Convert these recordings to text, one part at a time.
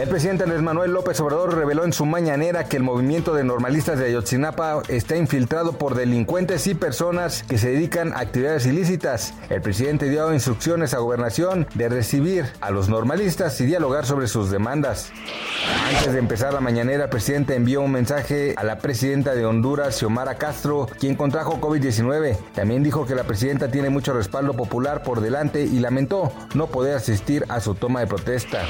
El presidente Andrés Manuel López Obrador reveló en su mañanera que el movimiento de normalistas de Ayotzinapa está infiltrado por delincuentes y personas que se dedican a actividades ilícitas. El presidente dio instrucciones a gobernación de recibir a los normalistas y dialogar sobre sus demandas. Antes de empezar la mañanera, el presidente envió un mensaje a la presidenta de Honduras, Xiomara Castro, quien contrajo COVID-19. También dijo que la presidenta tiene mucho respaldo popular por delante y lamentó no poder asistir a su toma de protesta.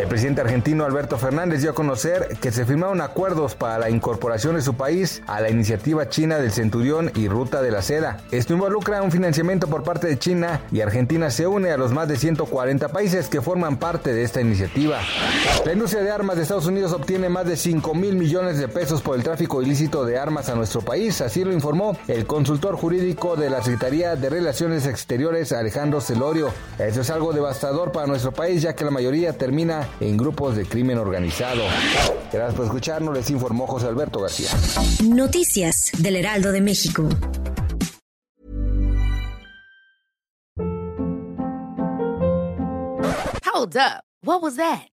El presidente argentino Alberto Fernández dio a conocer que se firmaron acuerdos para la incorporación de su país a la iniciativa china del Centurión y Ruta de la Seda. Esto involucra un financiamiento por parte de China y Argentina se une a los más de 140 países que forman parte de esta iniciativa. La industria de armas de Estados Unidos obtiene más de 5 mil millones de pesos por el tráfico ilícito de armas a nuestro país, así lo informó el consultor jurídico de la Secretaría de Relaciones Exteriores Alejandro Celorio. Esto es algo devastador para nuestro país ya que la mayoría termina en grupos de crimen organizado. Gracias por escucharnos, les informó José Alberto García. Noticias del Heraldo de México. Hold up. What was that?